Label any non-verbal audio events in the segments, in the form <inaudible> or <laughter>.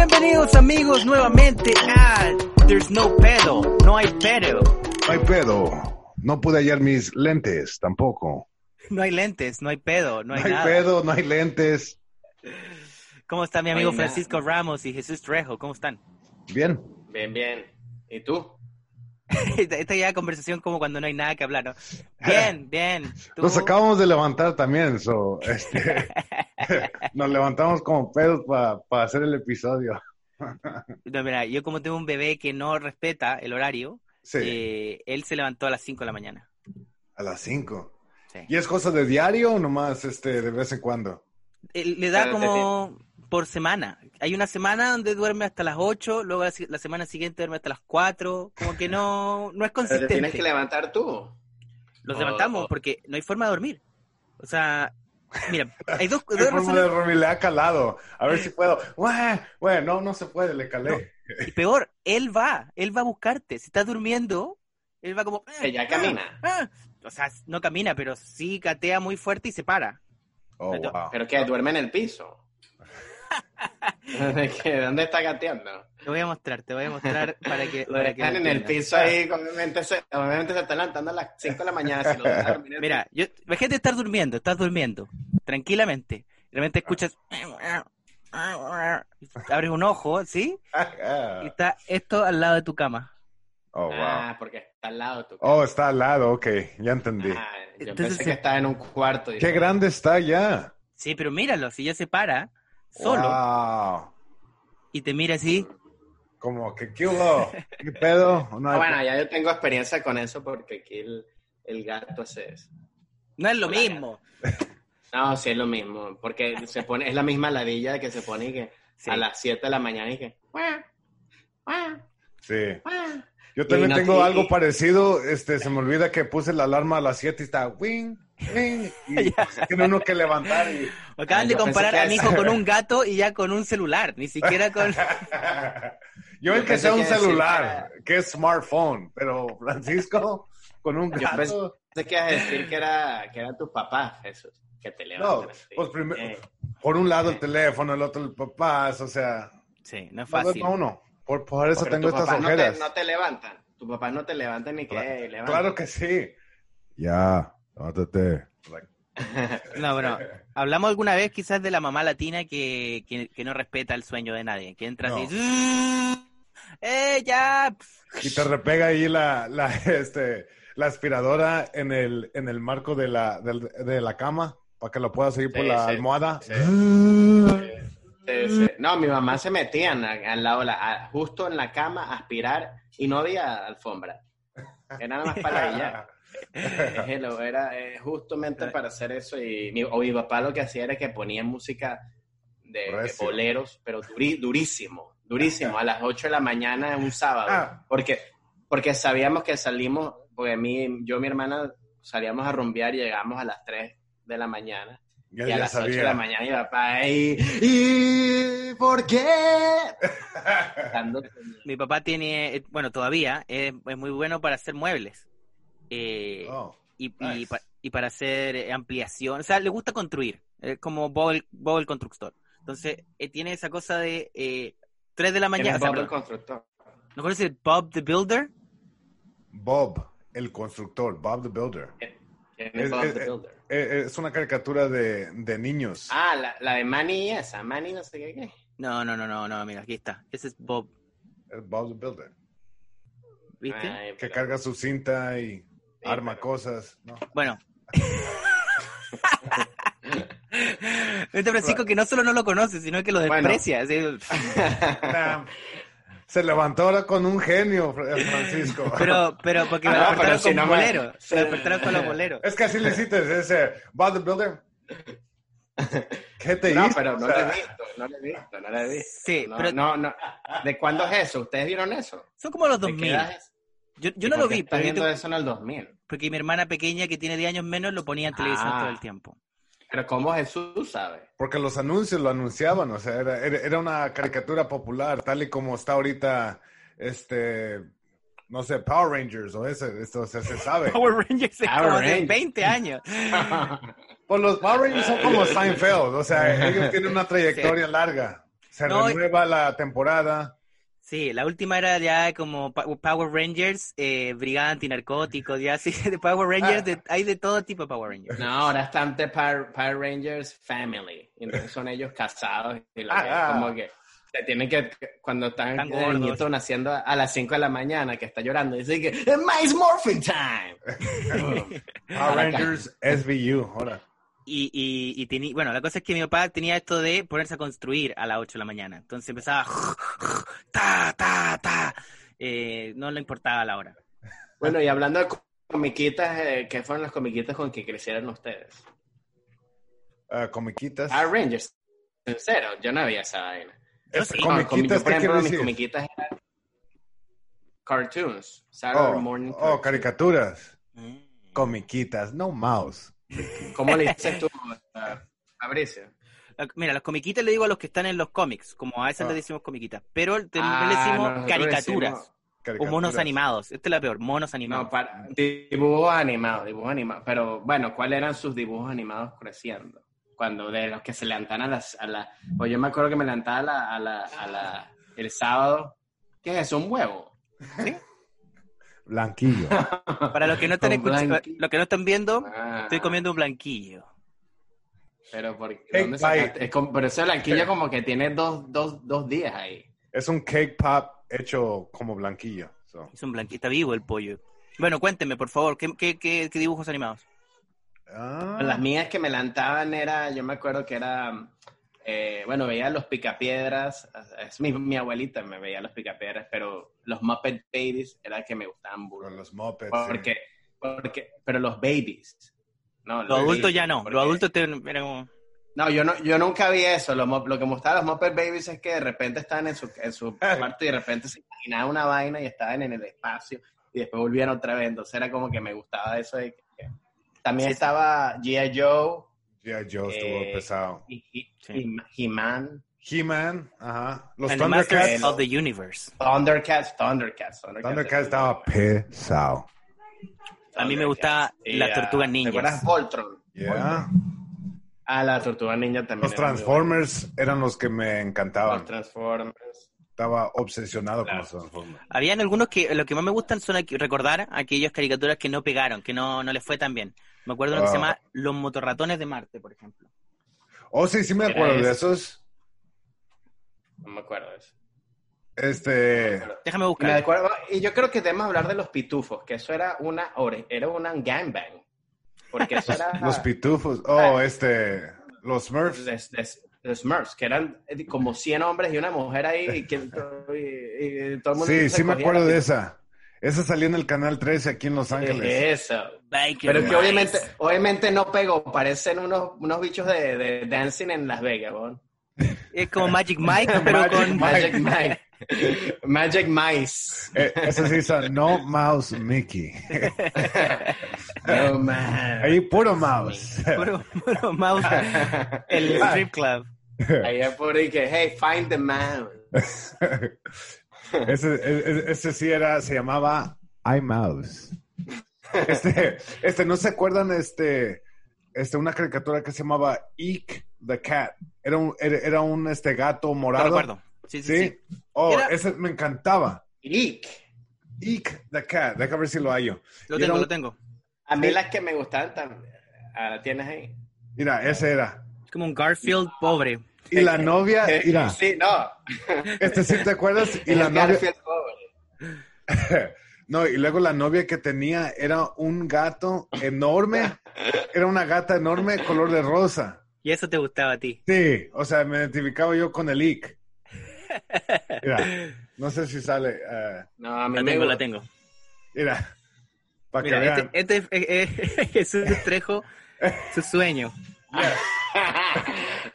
Bienvenidos amigos nuevamente a There's No Pedo, no hay pedo. No hay pedo. No pude hallar mis lentes tampoco. No hay lentes, no hay pedo, no hay, No hay nada. pedo, no hay lentes. ¿Cómo está mi amigo. Francisco Ramos y Jesús Trejo? ¿Cómo están? Bien. Bien, bien. ¿Y tú? Esta, <laughs> esta ya conversación como cuando no hay nada que hablar, ¿no? <laughs> Bien, bien. ¿Tú? Nos acabamos de levantar también, so, este, <laughs> nos levantamos como pedos para hacer el episodio. No, mira, yo como tengo un bebé que no respeta el horario, Sí, eh, él se levantó a las 5 de la mañana. a las 5. Sí. ¿Y es cosa de diario o nomás este, de vez en cuando? Eh, Le da Pero como por semana. Hay una semana donde duerme hasta las 8, luego la, semana siguiente duerme hasta las 4. Como que no, no es Pero te tienes consistente. que levantar tú. Los Oh, levantamos oh. porque no hay forma de dormir. O sea, mira, hay dos, <laughs> Hay dos forma de dormir, le ha calado. A ver si puedo. Bueno, no, no se puede, le calé. Y peor, él va, él va a buscarte. Si estás durmiendo, él va como... Que ya camina. ah. O sea, no camina, pero sí catea muy fuerte y se para. Oh, wow. Pero que duerme en el piso. <laughs> ¿De ¿Dónde está gateando? Te voy a mostrar, te voy a mostrar para que... Lo para que lo en el piso ahí, obviamente se, obviamente se está levantando a las 5 de la mañana. Si lo Mira, yo, imagínate estar durmiendo, estás durmiendo, tranquilamente. De repente escuchas... Abres un ojo, ¿sí? Y está esto al lado de tu cama. Oh, wow. Ah, porque está al lado de tu Oh, está al lado, ok, ya entendí. Ah, yo Entonces pensé que estaba en un cuarto. Qué grande está ya. Sí, pero míralo, si ya se para solo Wow. y te mira así, Como que qué hubo, qué pedo. No Ah, bueno, ya yo tengo experiencia con eso porque aquí el, el gato hace eso. no es lo Hola. mismo. <laughs> No, sí es lo mismo, porque se pone, es la misma ladilla que se pone y que Sí. a las 7 de la mañana y que... Sí. Yo también no tengo te- algo parecido. Este, se me olvida que puse la alarma a las 7 y está wing, Y tiene uno que levantar. Y... Acaban Ah, de comparar a mi hijo con un <laughs> gato y ya con un celular, ni siquiera con... <laughs> Yo el que sea un que decir celular, que es smartphone, pero Francisco con un Yo pensé gato. que ibas a decir que era, que eran tus papás, Jesús, que te levantan. No, así. pues primero, Eh, por un lado el teléfono, el otro el papás, o sea, Sí, no es fácil. no, no. Por, por eso pero tengo estas papás no te, ojeras. no te levantan. Tus papás no te levantan ni que Claro, "Ey, levántate". claro que sí. Ya, <laughs> No, bueno, hablamos alguna vez quizás de la mamá latina que, que, que no respeta el sueño de nadie, que entra así, <laughs> ¡eh, ya! Y te repega ahí la, la, este, la aspiradora en el, en el marco de la, de la cama para que lo puedas seguir por la sí, almohada. sí. Sí, sí. No, mi mamá se metían a- al lado, la- justo en la cama a aspirar y no había alfombra. Era nada más para ella. <laughs> <laughs> <laughs> Hello, era eh, justamente para hacer eso y mi, o mi papá lo que hacía era que ponía música de, de boleros, pero duri- durísimo, durísimo, a las 8 de la mañana en un sábado, Ah. porque, porque sabíamos que salimos, porque mí, yo y mi hermana salíamos a rumbear y llegamos a las 3 de la mañana. Ya, y a las 8 de sabía. la mañana mi papá ahí, ¿y por qué? <laughs> Mi papá tiene, eh, bueno, todavía es, es muy bueno para hacer muebles. Eh, Oh, y, y nice. pa- y para hacer eh, ampliación. O sea, le gusta construir, es como Bob el, Bob el constructor. Entonces, eh, tiene esa cosa de eh, 3 de la ¿Quién mañana. es o sea, Bob el constructor? ¿No conoces Bob the Builder? Bob, el constructor, Bob the Builder. ¿Quién es Es- Bob es- the Builder? Eh, Es una caricatura de, de niños. Ah, la, la de Manny esa, Manny no sé qué. qué. No, no, no, no, no, mira, aquí está. Ese es Bob, Es Bob the Builder. ¿viste? Ay, Que carga su cinta y arma pero- cosas. ¿no? <laughs> Bueno. Este Francisco que no solo no lo conoce, sino que lo Bueno. desprecia. Se levantó ahora con un genio, Fra- Francisco. <laughs> pero, pero porque me Ah, despertaron pero con si no me-. Se despertaron con los boleros. Es que así le hiciste ese Bob the Builder. ¿Qué te No, hizo? pero no O lo sea, he visto, no lo he visto, no lo he visto. Sí, no, pero- no, no. ¿De cuándo es eso? ¿Ustedes vieron eso? Son como los ¿De qué 2000. Yo, yo ¿Y no lo vi, yo viendo eso en el 2000. porque mi hermana pequeña que tiene 10 años menos lo ponía en televisión Ah. todo el tiempo. Pero ¿cómo Jesús sabe? Porque los anuncios lo anunciaban, o sea, era, era, una caricatura popular, tal y como está ahorita, este, no sé, Power Rangers o ese, esto, o sea, se sabe. <laughs> Power Rangers es Power como hace Rangers. 20 años. <laughs> Pues los Power Rangers son como Seinfeld, o sea, ellos tienen una trayectoria larga. O se No, renueva la temporada. Sí, la última era ya como Power Rangers, eh, Brigada Antinarcóticos, ya sí, <laughs> de Power Rangers, de- hay de todo tipo de Power Rangers. No, ahora están de Power, Power Rangers Family. Y entonces son ellos casados y lo que es Ah. como que se tienen que, cuando están Están el gordos. nieto naciendo a las 5 de la mañana, que está llorando, y dice que ¡Es Mice Morphin Time! <laughs> Power Rangers SVU, ahora. Y, y, y tení- bueno, la cosa es que mi papá tenía esto de ponerse a construir a las 8 de la mañana. Entonces empezaba, <laughs> ta, ta, ta. Eh, no le importaba la hora. bueno, y hablando de comiquitas, eh, ¿qué fueron las comiquitas con que crecieron ustedes? Ah, comiquitas. Power Rangers. Serio, yo no había esa vaina. Yo sí. No, comi- comiquitas, yo, por ¿qué ejemplo, mis comiquitas eran cartoons. Saturday Oh, morning oh, cartoons. caricaturas. Mm. Comiquitas, no mouse. ¿Cómo le dices tú? La- Mira, los comiquitas le digo a los que están en los cómics, como a esas Ah. le decimos comiquitas, pero Ah, le decimos caricaturas decimos- o monos animados. Esta es la peor, monos animados. No, para, dibujos animados, dibujos animados. Pero bueno, ¿cuáles eran sus dibujos animados creciendo? Cuando de los que se levantan a las... A la, pues yo me acuerdo que me levantaba a la, a la, a la- el sábado. ¿Qué es eso? ¿Un huevo? Blanquillo. <laughs> Para los que no están los que no están viendo, Ah, estoy comiendo un blanquillo. Pero, por, ¿dónde sacaste? Es como- pero ese blanquillo como que tiene dos, dos, dos días ahí. es un cake pop hecho como blanquillo. so. Es un blanquito, está vivo el pollo. Bueno, cuénteme, por favor, ¿qué, qué, qué- qué dibujos animados? Ah, Las mías que me levantaban era, yo me acuerdo que era, eh, bueno, veía los picapiedras, es mi, mi abuelita me veía los picapiedras, pero los Muppet Babies era que me gustaban burro. los mopeds. Porque, porque, pero los babies. No, Los adultos ya no, porque- los adultos te, era como... No, yo no, yo nunca vi eso. Lo, lo que me gustaba de los Muppet Babies es que de repente estaban en su, en su <laughs> cuarto y de repente se imaginaba una vaina y estaban en el espacio y después volvían otra vez. Entonces era como que me gustaba eso. de que- que- También Sí. estaba G.I. Joe G.I. Joe estuvo Eh, pesado. y- Sí. y He-Man, He-Man, ajá. Los And the Masters Thundercats. of the Universe. Thundercats, Thundercats. Thundercats estaba pesado. A mí me gustaba Y, las ah, tortugas ¿Te Voltron? Yeah. Ah, la tortuga ninja también. Los Transformers eran los que me encantaban. Los Transformers. Estaba obsesionado Claro. con los Transformers. Habían algunos que lo que más me gustan son recordar aquellas caricaturas que no pegaron, que no, no les fue tan bien. Me acuerdo de uno que se Ah. llama Los motorratones de Marte, por ejemplo. Oh, sí, sí me acuerdo de esos. No me acuerdo de eso. Este. Déjame Me buscar. acuerdo, y yo creo que debemos hablar de los pitufos, que eso era una, era una gangbang. Porque eso <laughs> era Los pitufos. Oh, Ah. este. Los Smurfs. Smurfs, que eran eh, como 100 hombres y una mujer ahí, y, que, y- y todo el mundo Sí, se sí me acuerdo de esa. Esa salía en el canal 13 aquí en Los Ángeles. Eso. Biker Pero que obviamente, obviamente no pegó, parecen unos, unos bichos de, de dancing en Las Vegas, ¿no? Es como Magic Mike, <laughs> pero Magic con... Magic Mike. <laughs> Magic Mice. Eh, esa sí son No Mouse Mickey. <laughs> Oh, man. Ahí puro mouse. Puro, puro mouse. El <laughs> strip club. Ahí es por ahí que, hey, find the mouse. ese, ese, ese sí era, se llamaba iMouse. Este, este, ¿no se acuerdan este, este, una caricatura que se llamaba Eek the Cat? Era un, era, era un este gato morado. recuerdo. Sí, sí, Sí. sí. Oh, Era- ese me encantaba. Eek the Cat. Deja ver si lo hallo. Lo tengo, un- lo tengo. A mí las que me gustaban también. Ah, ¿la tienes ahí? Mira, ese era. Es como un Garfield pobre. Y la novia, <laughs> mira, Sí, no. este sí te acuerdas, y la novia, Garfield pobre. <laughs> no, y luego la novia que tenía era un gato enorme, era una gata enorme, color de rosa. Y eso te gustaba a ti. Sí, o sea, me identificaba yo con el Ick. Mira, no sé si sale, eh, No, a mí La me tengo, la tengo. mira, para que vean. este, este es eh, <laughs> Jesús Trejo, su sueño. <laughs>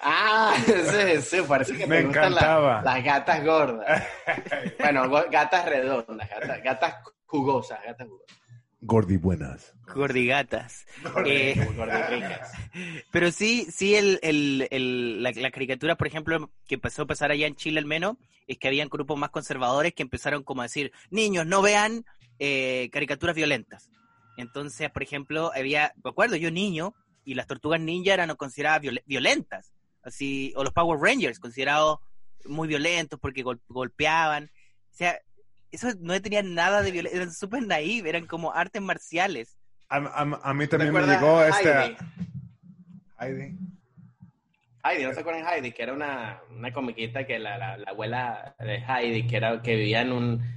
ah, ese sí, parece que Me me gustan encantaba. las, las gatas gordas. <laughs> bueno, gatas redondas, gatas, gatas jugosas, gatas jugosas. Gordibuenas. Gordigatas. Eh, <laughs> pero sí, sí, el, el, el- la, la caricatura, por ejemplo, que empezó a pasar allá en Chile al menos, es que habían grupos más conservadores que empezaron como a decir, niños, no vean eh, caricaturas violentas. Entonces, por ejemplo, había, me acuerdo, yo niño, y las tortugas ninja eran consideradas viol- violentas. Así, o los Power Rangers, considerados muy violentos porque gol- golpeaban. O sea, eso no tenía nada de violencia, eran súper naive, eran como artes marciales. A, a- a mí también me ¿Recuerdas llegó este... Heidi? Heidi. Heidi, ¿no se acuerdan de Heidi? Que era una, una comiquita que la, la, la abuela de Heidi, que era que vivía en un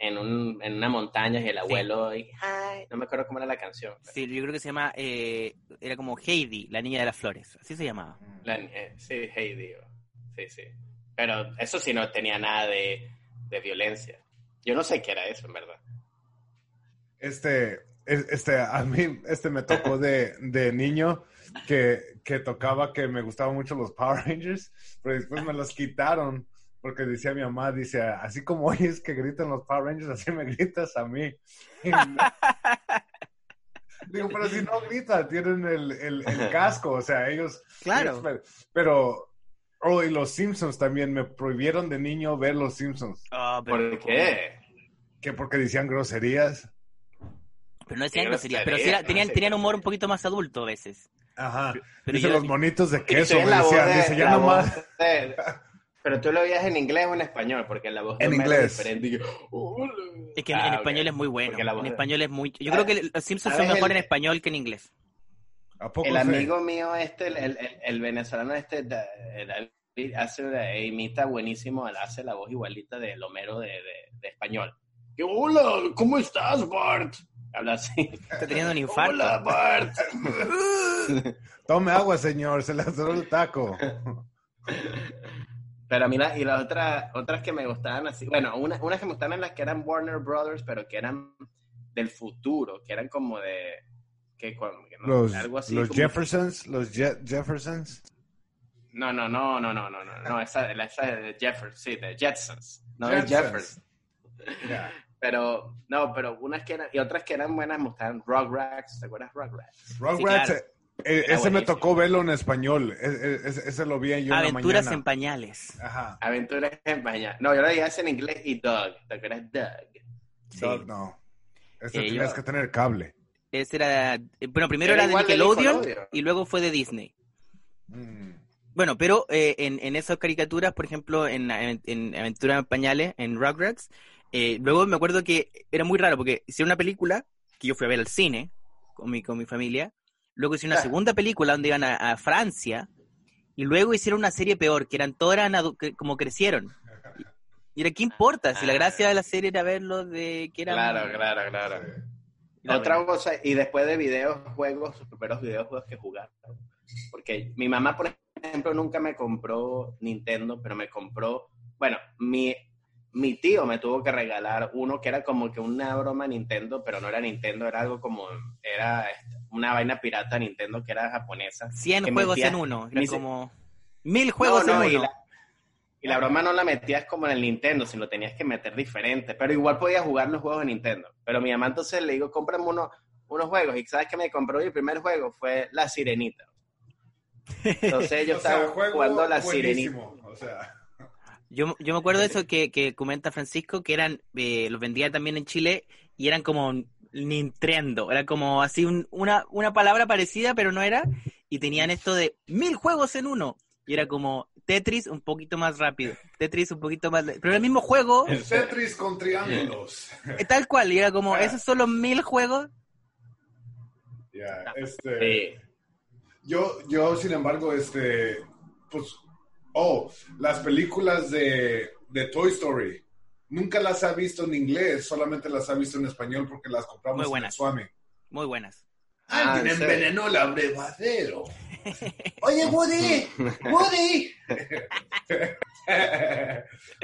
en, un, en una montaña y el abuelo, y, "Hi", no me acuerdo cómo era la canción. Sí, yo creo que se llama, eh, era como Heidi, la niña de las flores, así se llamaba. La- eh, sí, Heidi. Sí, sí. Pero eso sí no tenía nada de, de violencia. Yo no sé qué era eso, en verdad. Este, es- este, a mí, este me tocó de, de niño que, que tocaba que me gustaban mucho los Power Rangers, pero después me los quitaron porque decía mi mamá, dice, así como oyes que gritan los Power Rangers, así me gritas a mí. Digo, pero si no gritan, tienen el, el, el casco, o sea, ellos... Claro. Pero- oh, y los Simpsons también, me prohibieron de niño ver los Simpsons, Ah, pero, ¿Por qué? que porque decían groserías. Pero no decían groserías, pero sí era- tenían, no sé. tenían humor un poquito más adulto a veces. Ajajá. Pero dice yo- los monitos de queso, me decían, de- dice, ya nomás. de- Pero tú lo veías en inglés o en español, porque la voz En inglés. es diferente. Y yo, que en, Ah, en español es muy bueno. Porque la voz En de- español es muy... Yo creo que los Simpsons son ¿Sabes mejor el- en español que en inglés. ¿A poco El amigo mío este, el, el- el- el venezolano este, David, hace, imita buenísimo, hace la voz igualita del Homero de, de, de español. Que, hola, ¿cómo estás, Bart? Habla así. Está teniendo un infarto. Hola, Bart. <laughs> Tome agua, señor, se le atoró el taco. Pero mira, y las otras, otras que me gustaban así, bueno, una- unas que me gustaban las que eran Warner Brothers, pero que eran del futuro, que eran como de, que, que no, Los, algo así. los como- Jeffersons, los Je- Jeffersons. No, no, no, no, no, no, no, no, esa, la- esa de Jefferson, sí, de Jetsons, no de Jetsons. Jefferson. Ya. Pero, no, pero unas que eran, y otras que eran buenas me gustaban Rugrats, ¿te acuerdas Rugrats? Rugrats, claro. eh, eh, ese me buenísimo. tocó verlo en español. E- e- ese, ese lo vi yo en la Aventuras mañana. en pañales. Ajá. Aventuras en España. No, yo lo dije en inglés y Doug, ¿te acuerdas Doug? Sí. No, Eh, tenías yo- que tener cable. Ese era... eh, Bueno, primero Era era de Nickelodeon y luego fue de Disney. Mm. Bueno, pero eh, en, en esas caricaturas, por ejemplo, en, en, en Aventuras en Pañales, en Rugrats, eh, luego me acuerdo que era muy raro porque hicieron una película que yo fui a ver al cine con mi, con mi familia, luego hicieron una Ah. segunda película donde iban a, a Francia y luego hicieron una serie peor, que eran que- como crecieron. Y era, ¿qué importa? Si la gracia de la serie era verlo de que eran... Claro, claro, claro. Era Otra cosa, y después de videojuegos, sus primeros videojuegos que jugar. Porque mi mamá, por ejemplo, nunca me compró Nintendo, pero me compró, bueno, mi, mi tío me tuvo que regalar uno que era como que una broma Nintendo, pero no era Nintendo, era algo como, era este, una vaina pirata Nintendo que era japonesa. 100 que juegos metía- en uno, era como... Mil juegos No, no, en y uno. la, y la broma no la metías como en el Nintendo, sino lo tenías que meter diferente. Pero igual podías jugar los juegos de Nintendo. Pero mi mamá entonces le digo, cómprame uno, unos juegos. Y ¿sabes qué me compró? Mi primer juego fue La Sirenita. Entonces <laughs> yo O sea, estaba juego jugando La Sirenita. buenísimo. O sea, Yo, yo me acuerdo de eso que, que comenta Francisco, que eran, eh, los vendía también en Chile y eran como Nintendo, era como así un- una, una palabra parecida, pero no era, y tenían esto de mil juegos en uno, y era como Tetris un poquito más rápido, Tetris un poquito más, pero era el mismo juego, el Tetris con triángulos. eh, tal cual, y era como, esos son los mil juegos, Ya, este, Sí. yo, yo, sin embargo, este, pues, oh, las películas de, de Toy Story, nunca las ha visto en inglés, solamente las ha visto en español porque las compramos Muy en buenas. Swami. muy buenas. Ah, Alguien ¿en serio? envenenó el abrevadero. <laughs> Oye, Woody, Woody. <laughs>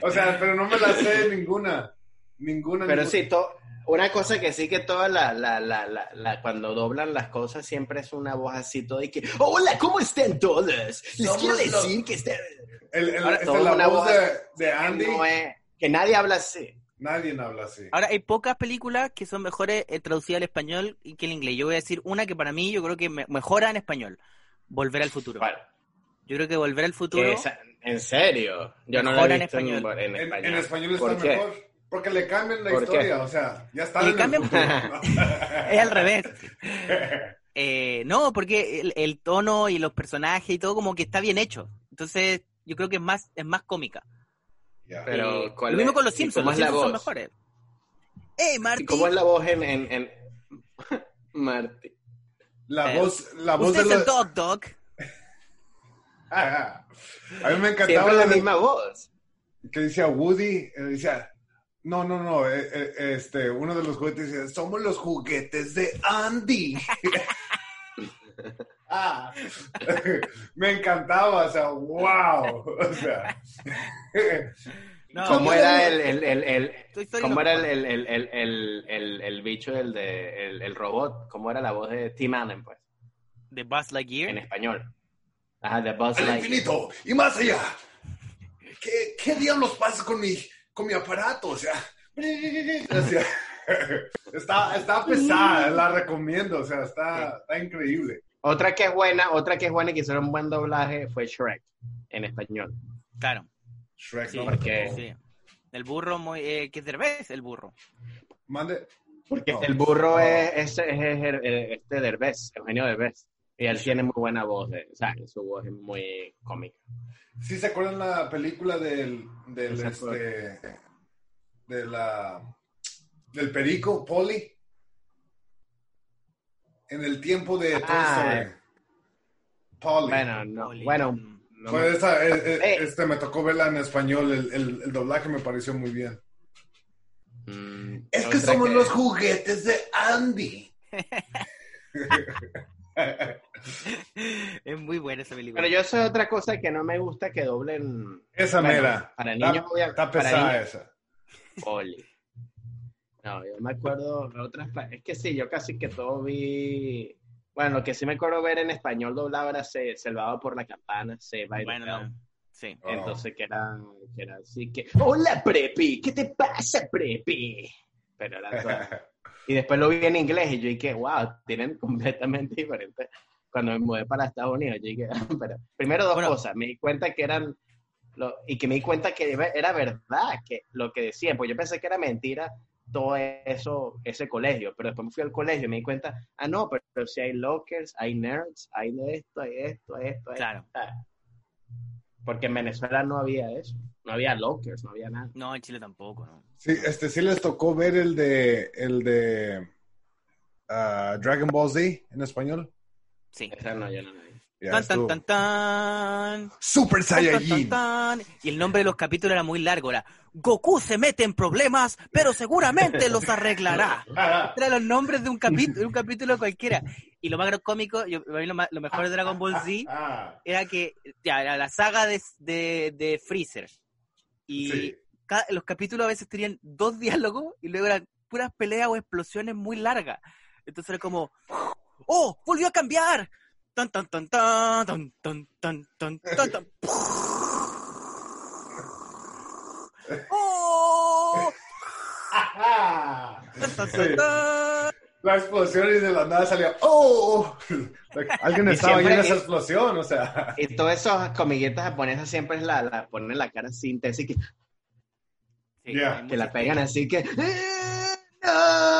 o sea, pero no me la sé ninguna. Ninguna. Pero ninguna. sí, to- una cosa que sí que toda la, la, la, la, la- cuando doblan las cosas siempre es una voz así todo y que, hola, ¿cómo están todos? Les Somos quiero los- decir que están... El, el- Ahora, todo la una voz voz de, de Andy, No es- que nadie habla así. Nadie habla así. Ahora, hay pocas películas que son mejores eh, traducidas al español y que en inglés. Yo voy a decir una que para mí yo creo que me- mejora en español, Volver al futuro. Yo creo que Volver al futuro... Esa- ¿En serio? Yo no lo Mejor he en visto en, español. en En, español. en español está ¿Por qué? mejor. Porque le cambian la ¿Por historia, o sea, ya está. Le en el cambian- futuro. <laughs> Es al revés. <laughs> Eh, no, porque el, el tono y los personajes y todo como que está bien hecho. Entonces, yo creo que es más, es más cómica. Pero, Eh, ¿cuál lo mismo es? con los ¿Y Simpsons, cómo los es la Simpsons son voz? mejores. ¡Ey, ¿Y Marty! cómo es la voz en... en, en... <laughs> Marty. La Eh, voz, la voz Usted de es el. Dog Dog. <laughs> A mí me encantaba Siempre la la de- misma voz. que decía Woody, eh, decía, no, no, no, eh, eh, este, uno de los juguetes decía, somos los juguetes de Andy. <laughs> <laughs> Me encantaba, o sea, wow, o sea, No, ¿Cómo ¿Cómo era el, el, el, el- cómo era el, el, el, el, el, el, el bicho, el, de, el, el robot? ¿Cómo era la voz de Tim Allen, pues? de Buzz Lightyear. En español. Ajá, de Buzz al Lightyear. infinito y más allá. ¿Qué, qué diablos pasa con mi, con mi aparato? O sea, o sea, <laughs> está, está pesada, la recomiendo, o sea, está, está increíble. Otra que es buena, otra que es buena y que hicieron un buen doblaje fue Shrek, en español. Claro. Shrek, Sí, no porque- sí. El burro, muy, eh, que es Derbez, el burro. Mande. Porque No. el burro No. es, es, es- es- es- este Derbez, Eugenio Derbez. Y él tiene muy buena voz, de, o sea, su voz es muy cómica. ¿Sí se acuerdan la película del, del este, de la, del perico, Polly? En el tiempo de Toy Ah. Story. Polly. Bueno, no, bueno, no Fue me- esa, eh, eh, este, me tocó verla en español, el, el- el doblaje me pareció muy bien. mm, Es que somos los juguetes de Andy. <laughs> es muy buena esa película. Pero yo sé otra cosa que no me gusta que doblen Esa Bueno, mera. para Está- niños, está para pesada niños. esa. Oli. No, yo me acuerdo de otras. Es que sí, yo casi que todo vi. Bueno, lo que sí me acuerdo ver en español doblado era Se- Salvado por la Campana, Se the bueno, no. Sí. Oh. Entonces, que era, que era así que. ¡Hola, Prepi! ¿Qué te pasa, Prepi? Pero era todo. <laughs> Y después lo vi en inglés y yo dije, wow, tienen completamente diferente. Cuando me mudé para Estados Unidos, yo dije, <laughs> pero primero dos Bueno. cosas. Me di cuenta que eran, lo- y que me di cuenta que era verdad que lo que decían, pues yo pensé que era mentira todo eso, ese colegio, pero después me fui al colegio y me di cuenta, ah, no, pero, pero si hay lockers, hay nerds, hay de esto, hay esto, hay esto, hay Claro. esto. Porque en Venezuela no había eso, no había lockers, no había nada. No, en Chile tampoco, ¿no? Sí, este sí les tocó ver el de el de ah, Dragon Ball Z en español. Sí. Esa no, yo no. Ya Tan, tan, tan, tan. Super Saiyajin. tan, tan. Y el nombre de los capítulos era muy largo. Era Goku se mete en problemas, pero seguramente los arreglará. <laughs> Eran los nombres de un capítulo, de un capítulo cualquiera. Y lo más cómico, yo, a mí lo, más- lo mejor de Dragon Ball Z <laughs> ah, era que ya era la saga de, de, de Freezer. Y sí. cada- los capítulos a veces tenían dos diálogos y luego eran puras peleas o explosiones muy largas. Entonces era como, ¡oh! ¡Volvió a cambiar! Tan, tan, tan, tan, tan, tan, tan, tan, tan. ¡Oh! La explosión y de la nada salía ¡Oh! Alguien Y estaba ahí en esa explosión, o sea. Y todos esos comiguetas japonesas siempre es la, la ponen la cara sin así Ya. hay que la pegan así que. Tan,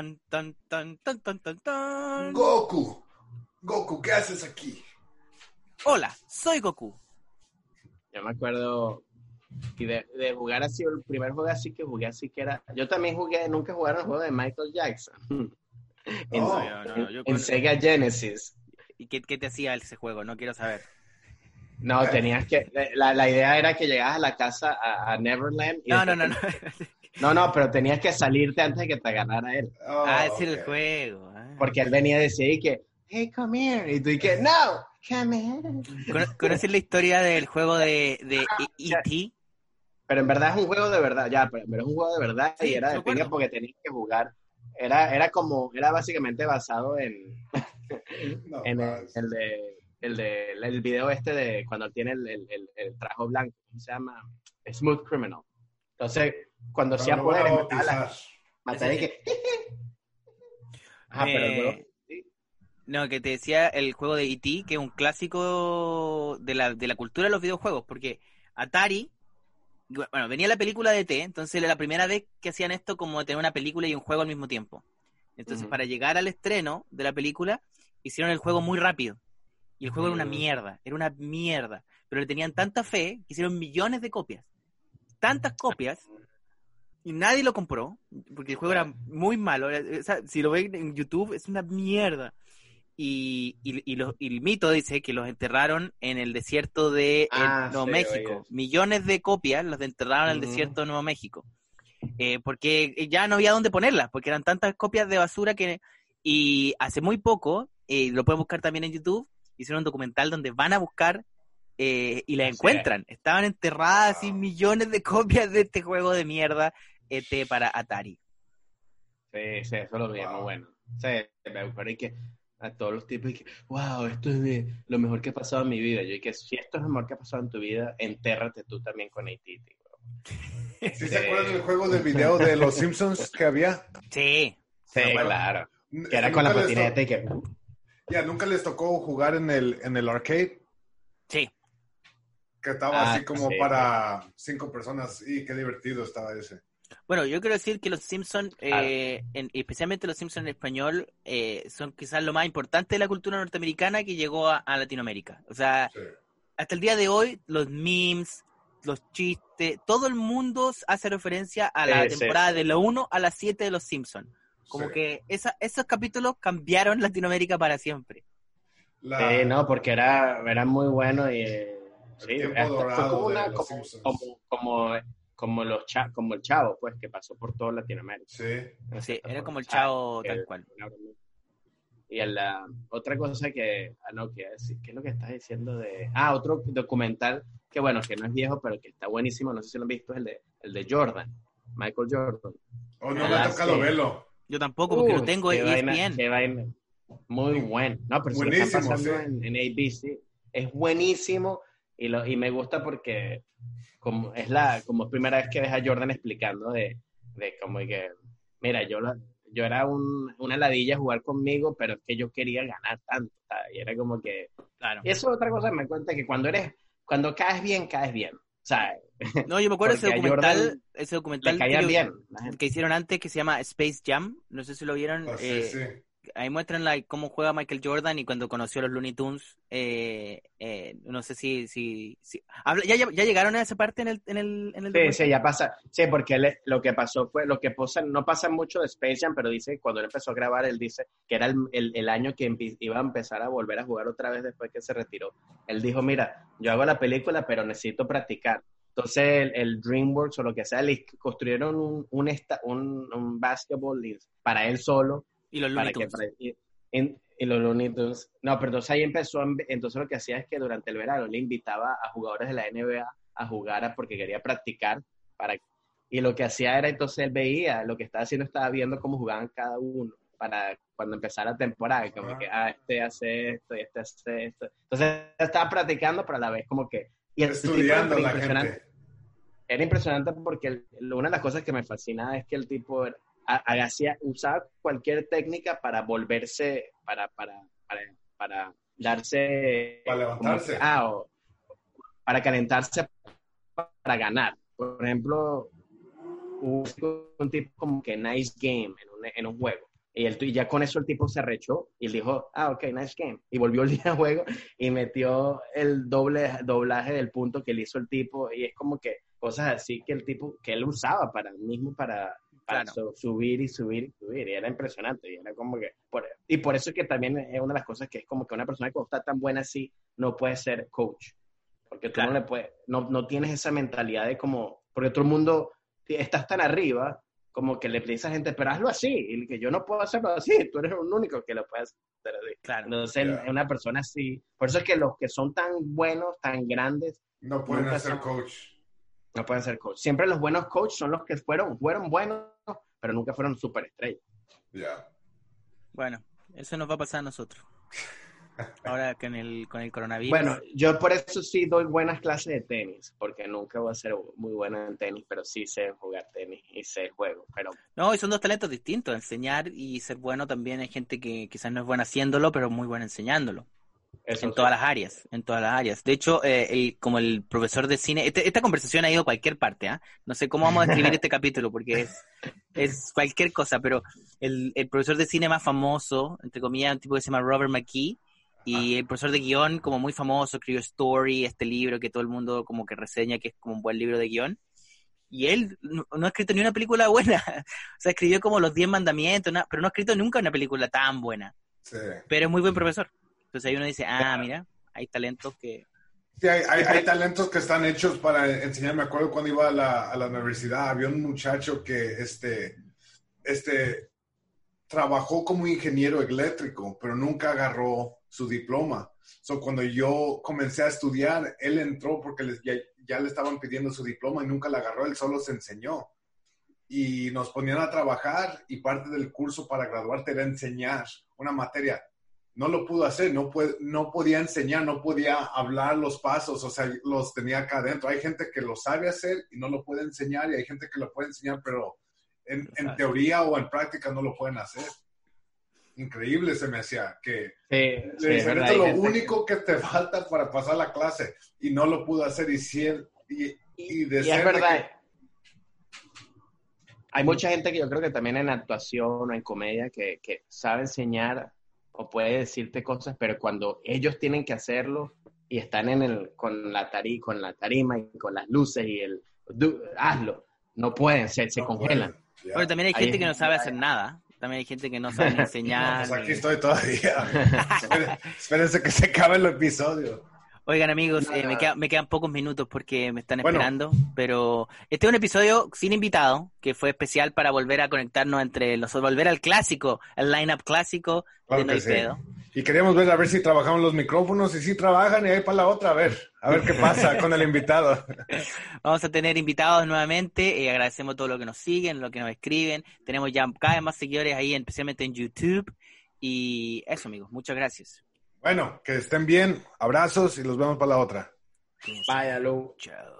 tan, tan, tan, tan, tan, tan, tan. Goku, Goku, ¿qué haces aquí? Hola, soy Goku. Yo me acuerdo y de, de jugar así, el primer juego así que jugué así que era. Yo también jugué, nunca jugaron el juego de Michael Jackson. <laughs> En, Oh. No, no, no, yo en con- Sega Genesis. ¿Y qué, qué te hacía ese juego? No quiero saber. No, tenías que. La, la idea era que llegabas a la casa a, a Neverland. y No, no, no, no. <laughs> No, no, pero tenías que salirte antes de que te agarrara él. Oh, ah, ese era el juego. ah. Porque él venía a decir y que, hey, come here. Y tú y que, no, come here. ¿Cono- ¿Conoces la historia del juego de, de E- E.T.? Pero en verdad es un juego de verdad, ya, pero, pero es un juego de verdad Sí, y era de pinga porque tenías que jugar. Era, era como, era básicamente basado en, <laughs> No, en el, de, el de, el video este de cuando tiene el, el, el, el trajo blanco, ¿cómo se llama? Smooth Criminal. Entonces, cuando hacía Pero lo voy a poderes, mataba, la- bautizar. mataba y que... Ajá, pero el Eh, sí. No, que te decía el juego de E.T., que es un clásico de la, de la cultura de los videojuegos, porque Atari, bueno, venía la película de E.T., entonces era la primera vez que hacían esto como tener una película y un juego al mismo tiempo. Entonces, para llegar al estreno de la película, hicieron el juego muy rápido. Y el juego era una Mm. mierda, era una mierda. pero le tenían tanta fe que hicieron millones de copias. Tantas copias y nadie lo compró, porque el juego era muy malo. O sea, si lo ven en YouTube, es una mierda. Y, y, y, lo- y el mito dice que los enterraron en el desierto de Ah, Nuevo sí, México. oye. Millones de copias los enterraron en el desierto de Nuevo México. Eh, porque ya no había dónde ponerlas, porque eran tantas copias de basura que... Y hace muy poco, eh, lo pueden buscar también en YouTube, hicieron un documental donde van a buscar eh, y la Sí. encuentran. Estaban enterradas así Wow. millones de <laughs> copias de este juego de mierda ET para Atari. Sí, sí, eso lo vi, Wow. muy bueno. Sí, me acuerdo que a todos los tipos y que, wow, esto es de lo mejor que ha pasado en mi vida. Yo y que si esto es lo mejor que ha pasado en tu vida, entérrate tú también con AT&T. bro. ¿Sí se acuerdan del juego de video de los Simpsons que había? Sí. Sí, bueno. claro. N- Que era con la nunca les to- patineta y que... Ya, nunca les tocó jugar en el, en el arcade, Sí. Que estaba Ah, así como sí. para cinco personas. Y qué divertido estaba ese. Bueno, yo quiero decir que los Simpsons, eh, en- especialmente los Simpsons en español, eh, son quizás lo más importante de la cultura norteamericana que llegó a, a Latinoamérica. O sea, Sí. hasta el día de hoy, los memes, los chistes, todo el mundo hace referencia a la Sí, sí. temporada de la 1 a la 7 de los Simpsons. Como Sí. que esa- esos capítulos cambiaron <laughs> Latinoamérica para siempre. La- Sí, no, porque era, era muy bueno y... eh, Sí, fue como, una, los como, Simpsons. como, como, como los cha- como el chavo, pues, que pasó por toda Latinoamérica. Sí. Sí, era como el sea, chavo tal cual. Y la otra cosa que, ah, no, que decir, ¿qué es lo que estás diciendo de, ah, otro documental que bueno, que no es viejo, pero que está buenísimo, no sé si lo han visto, es el de, el de Jordan, Michael Jordan. Oh, no Ah, me ha tocado verlo. Yo tampoco, porque lo tengo en ESPN. vaina. Muy bueno. No, pero si lo están Buenísimo, pasando sí. en, en ABC, es buenísimo y, lo, y me gusta porque como es la como primera vez que ves a Jordan explicando de, de como que, mira, yo, la- yo era un, una ladilla jugar conmigo, pero es que yo quería ganar tanto. ¿sabes? Y era como que... Claro. Y eso es otra cosa que me cuenta que cuando eres, cuando caes bien, caes bien. ¿sabes? No, yo me acuerdo ese documental, Jordan ese documental bien. que hicieron antes que se llama Space Jam. No sé si lo vieron. Ah, sí, eh, sí. Ahí muestran la- cómo juega Michael Jordan y cuando conoció a los Looney Tunes. eh, eh, no sé si... si, si- habla- ¿ya, ya, ya llegaron a esa parte en el, en el, en el Sí, documental? sí, ya pasa. Sí, porque él- lo que pasó fue, lo que pasa, no pasa mucho de Space Jam, pero dice, cuando él empezó a grabar, él dice que era el, el- el año que iba a empezar a volver a jugar otra vez después que se retiró. Él dijo, mira, yo hago la película, pero necesito practicar. Entonces, el, el DreamWorks o lo que sea, le construyeron un, un, un, un basketball para él solo Y los Looney que Tunes. para- y, en- y los Looney Tunes. No, pero entonces ahí empezó, entonces lo que hacía es que durante el verano le invitaba a jugadores de la NBA a jugar a- porque quería practicar para y lo que hacía era entonces él veía lo que estaba haciendo estaba viendo cómo jugaban cada uno para cuando empezara la temporada como Ah. que ah este hace esto y este hace esto entonces estaba practicando pero a la vez como que y Estudiando era la impresionante gente. era impresionante porque el- una de las cosas que me fascinaba es que el tipo era- hacía, usaba cualquier técnica para volverse, para, para, para, para darse... Para levantarse. como ah, o para calentarse para ganar. Por ejemplo, un tipo como que nice game en un, en un juego. Y, el, y ya con eso el tipo se rechó y dijo, ah, ok, nice game. Y volvió el día de juego y metió el doble doblaje del punto que le hizo el tipo. Y es como que cosas así que el tipo, que él usaba para mismo, para, para Claro. su- subir y subir y subir. Y era impresionante. Y era como que, por- y por eso es que también es una de las cosas que es como que una persona que está tan buena así no puede ser coach. Porque tú Claro. no le puedes, no, no tienes esa mentalidad de como, porque todo el mundo, estás tan arriba, como que le dices a la gente, pero hazlo así, y que yo no puedo hacerlo así, tú eres el único que lo puede hacer así. Claro. Entonces, una persona así, por eso es que los que son tan buenos, tan grandes, No pueden hacer son- coach. No pueden ser coach. Siempre los buenos coaches son los que fueron, fueron buenos, pero nunca fueron superestrellas. Ya. Bueno, eso nos va a pasar a nosotros. Ahora con el, con el coronavirus. Bueno, yo por eso sí doy buenas clases de tenis, porque nunca voy a ser muy buena en tenis, pero sí sé jugar tenis y sé el juego. Pero No, y son dos talentos distintos. Enseñar y ser bueno también hay gente que quizás no es buena haciéndolo, pero muy buena enseñándolo. Eso En sí. todas las áreas, en todas las áreas. De hecho, eh, el- como el profesor de cine, este- esta conversación ha ido a cualquier parte, ¿ah? No sé cómo vamos a escribir este <laughs> capítulo, porque es, es cualquier cosa, pero el, el profesor de cine más famoso, entre comillas, un tipo que se llama Robert McKee, Y el profesor de guion, como muy famoso, escribió Story, este libro que todo el mundo como que reseña que es como un buen libro de guion. Y él no, no ha escrito ni una película buena. <laughs> o sea, escribió como Los Diez Mandamientos, pero no ha escrito nunca una película tan buena. Sí. Pero es muy buen profesor. Entonces ahí uno dice, ah, mira, hay talentos que... Sí, hay, hay, hay talentos que están hechos para enseñar. Me acuerdo cuando iba a la, a la universidad, había un muchacho que este, este, trabajó como ingeniero eléctrico, pero nunca agarró su diploma. So, cuando yo comencé a estudiar, él entró porque les- ya, ya le estaban pidiendo su diploma y nunca la agarró, él solo se enseñó. Y nos ponían a trabajar y parte del curso para graduarte era enseñar una materia no lo pudo hacer, no, puede, no podía enseñar, no podía hablar los pasos, o sea, los tenía acá adentro. Hay gente que lo sabe hacer y no lo puede enseñar y hay gente que lo puede enseñar, pero en, en teoría o en práctica no lo pueden hacer. Increíble se me hacía que Sí, es verdad, lo único que te <laughs> falta para pasar la clase y no lo pudo hacer y, si él- y, y de Y ser es verdad. Hay mucha gente que yo creo que también en actuación o en comedia que, que sabe enseñar o puede decirte cosas, pero cuando ellos tienen que hacerlo y están en el, con, la tari, con la tarima y con las luces y el "Du- hazlo, no pueden, se, se no congelan. pueden, ya. Bueno, también hay gente es- que no sabe hacer nada. También hay gente que no sabe <laughs> enseñar. Pues aquí estoy todavía. <laughs> Espérense- Espérense que se acabe el episodio. Oigan amigos, eh, me, queda- me quedan pocos minutos porque me están Bueno. esperando, pero este es un episodio sin invitado, que fue especial para volver a conectarnos entre los, volver al clásico, el line-up clásico Claro de No que hay sí. pedo. Y queríamos ver a ver si trabajamos los micrófonos y si trabajan y ahí para la otra, a ver, a ver qué pasa <laughs> con el invitado. <laughs> Vamos a tener invitados nuevamente, eh, agradecemos todo lo que nos siguen, lo que nos escriben, tenemos ya cada vez más seguidores ahí, especialmente en YouTube, y eso amigos, muchas gracias. Bueno, que estén bien, abrazos y los vemos para la otra. Váyalo. Chao.